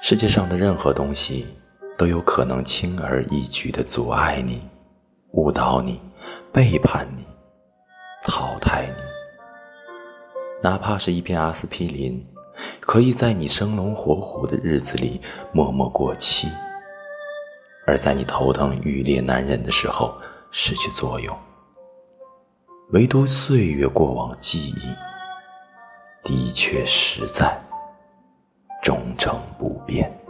世界上的任何东西都有可能轻而易举地阻碍你、误导你、背叛你、淘汰你。哪怕是一片阿司匹林，可以在你生龙活虎的日子里默默过期，而在你头疼欲裂难忍的时候失去作用。唯独岁月过往记忆，的确实在。不变。